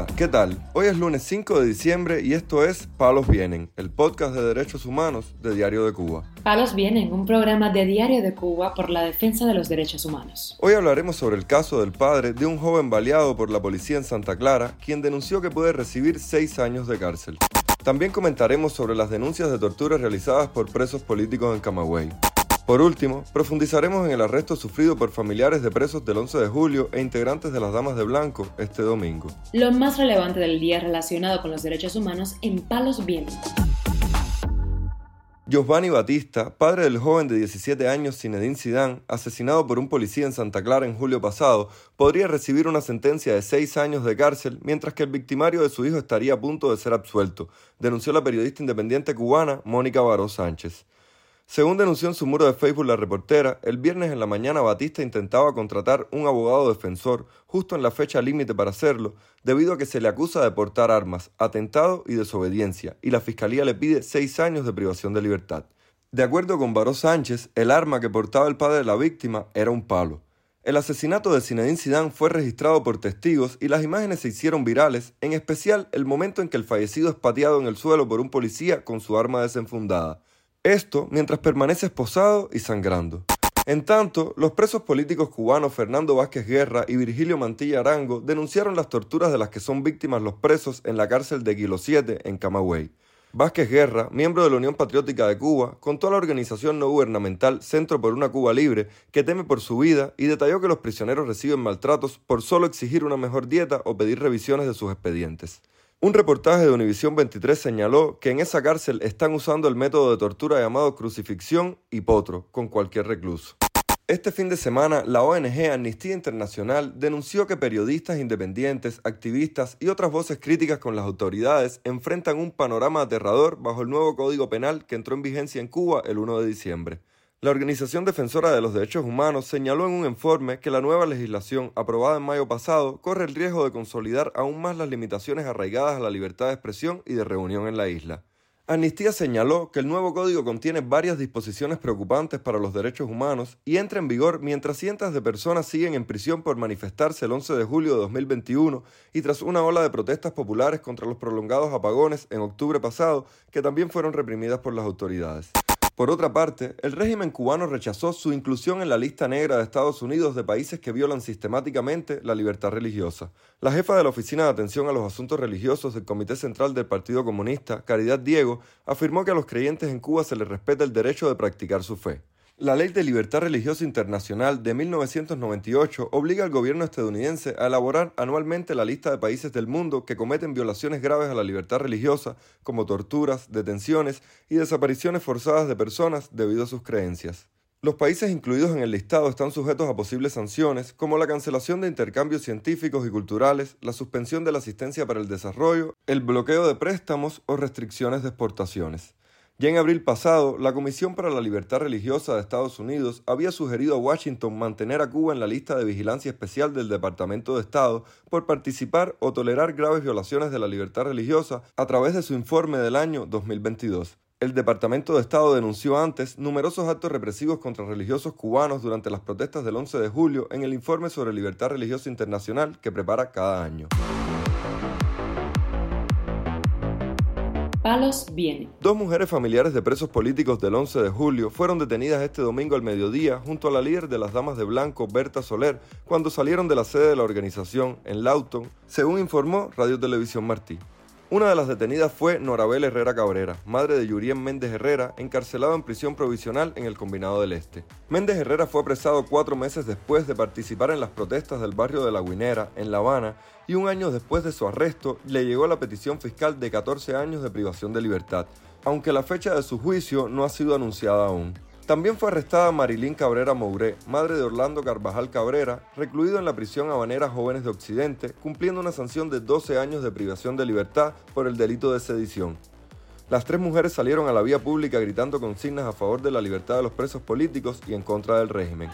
Hola, ¿qué tal? Hoy es lunes 5 de diciembre y esto es Palos Vienen, el podcast de derechos humanos de Diario de Cuba. Palos Vienen, un programa de Diario de Cuba por la defensa de los derechos humanos. Hoy hablaremos sobre el caso del padre de un joven baleado por la policía en Santa Clara, quien denunció que puede recibir seis años de cárcel. También comentaremos sobre las denuncias de tortura realizadas por presos políticos en Camagüey. Por último, profundizaremos en el arresto sufrido por familiares de presos del 11 de julio e integrantes de las Damas de Blanco este domingo. Lo más relevante del día relacionado con los derechos humanos en Palos Vientos. Giovanni Batista, padre del joven de 17 años Zinedine Zidane, asesinado por un policía en Santa Clara en julio pasado, podría recibir una sentencia de seis años de cárcel, mientras que el victimario de su hijo estaría a punto de ser absuelto, denunció la periodista independiente cubana Mónica Baró Sánchez. Según denunció en su muro de Facebook la reportera, el viernes en la mañana Batista intentaba contratar un abogado defensor justo en la fecha límite para hacerlo, debido a que se le acusa de portar armas, atentado y desobediencia, y la fiscalía le pide seis años de privación de libertad. De acuerdo con Baró Sánchez, el arma que portaba el padre de la víctima era un palo. El asesinato de Zinedine Zidane fue registrado por testigos y las imágenes se hicieron virales, en especial el momento en que el fallecido es pateado en el suelo por un policía con su arma desenfundada. Esto mientras permanece esposado y sangrando. En tanto, los presos políticos cubanos Fernando Vázquez Guerra y Virgilio Mantilla Arango denunciaron las torturas de las que son víctimas los presos en la cárcel de Kilo 7 en Camagüey. Vázquez Guerra, miembro de la Unión Patriótica de Cuba, contó a la organización no gubernamental Centro por una Cuba Libre que teme por su vida y detalló que los prisioneros reciben maltratos por solo exigir una mejor dieta o pedir revisiones de sus expedientes. Un reportaje de Univisión 23 señaló que en esa cárcel están usando el método de tortura llamado crucifixión y potro con cualquier recluso. Este fin de semana, la ONG Amnistía Internacional denunció que periodistas independientes, activistas y otras voces críticas con las autoridades enfrentan un panorama aterrador bajo el nuevo Código Penal que entró en vigencia en Cuba el 1 de diciembre. La Organización Defensora de los Derechos Humanos señaló en un informe que la nueva legislación, aprobada en mayo pasado, corre el riesgo de consolidar aún más las limitaciones arraigadas a la libertad de expresión y de reunión en la isla. Amnistía señaló que el nuevo código contiene varias disposiciones preocupantes para los derechos humanos y entra en vigor mientras cientos de personas siguen en prisión por manifestarse el 11 de julio de 2021 y tras una ola de protestas populares contra los prolongados apagones en octubre pasado que también fueron reprimidas por las autoridades. Por otra parte, el régimen cubano rechazó su inclusión en la lista negra de Estados Unidos de países que violan sistemáticamente la libertad religiosa. La jefa de la Oficina de Atención a los Asuntos Religiosos del Comité Central del Partido Comunista, Caridad Diego, afirmó que a los creyentes en Cuba se les respeta el derecho de practicar su fe. La Ley de Libertad Religiosa Internacional de 1998 obliga al gobierno estadounidense a elaborar anualmente la lista de países del mundo que cometen violaciones graves a la libertad religiosa, como torturas, detenciones y desapariciones forzadas de personas debido a sus creencias. Los países incluidos en el listado están sujetos a posibles sanciones, como la cancelación de intercambios científicos y culturales, la suspensión de la asistencia para el desarrollo, el bloqueo de préstamos o restricciones de exportaciones. Ya en abril pasado, la Comisión para la Libertad Religiosa de Estados Unidos había sugerido a Washington mantener a Cuba en la lista de vigilancia especial del Departamento de Estado por participar o tolerar graves violaciones de la libertad religiosa a través de su informe del año 2022. El Departamento de Estado denunció antes numerosos actos represivos contra religiosos cubanos durante las protestas del 11 de julio en el informe sobre libertad religiosa internacional que prepara cada año. Palos viene. Dos mujeres familiares de presos políticos del 11 de julio fueron detenidas este domingo al mediodía junto a la líder de las Damas de Blanco, Berta Soler, cuando salieron de la sede de la organización en Lawton, según informó Radio Televisión Martí. Una de las detenidas fue Norabel Herrera Cabrera, madre de Yurien Méndez Herrera, encarcelado en prisión provisional en el Combinado del Este. Méndez Herrera fue apresado cuatro meses después de participar en las protestas del barrio de La Guinera, en La Habana, y un año después de su arresto le llegó la petición fiscal de 14 años de privación de libertad, aunque la fecha de su juicio no ha sido anunciada aún. También fue arrestada Marilyn Cabrera Mouré, madre de Orlando Carvajal Cabrera, recluido en la prisión habanera Jóvenes de Occidente, cumpliendo una sanción de 12 años de privación de libertad por el delito de sedición. Las tres mujeres salieron a la vía pública gritando consignas a favor de la libertad de los presos políticos y en contra del régimen.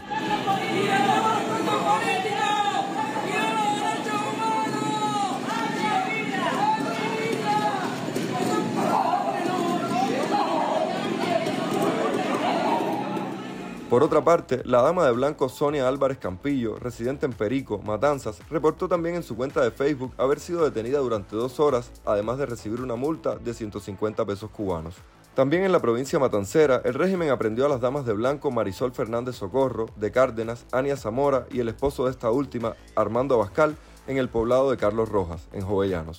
Por otra parte, la dama de blanco Sonia Álvarez Campillo, residente en Perico, Matanzas, reportó también en su cuenta de Facebook haber sido detenida durante dos horas, además de recibir una multa de 150 pesos cubanos. También en la provincia matancera, el régimen aprendió a las damas de blanco Marisol Fernández Socorro, de Cárdenas, Ania Zamora y el esposo de esta última, Armando Abascal, en el poblado de Carlos Rojas, en Jovellanos.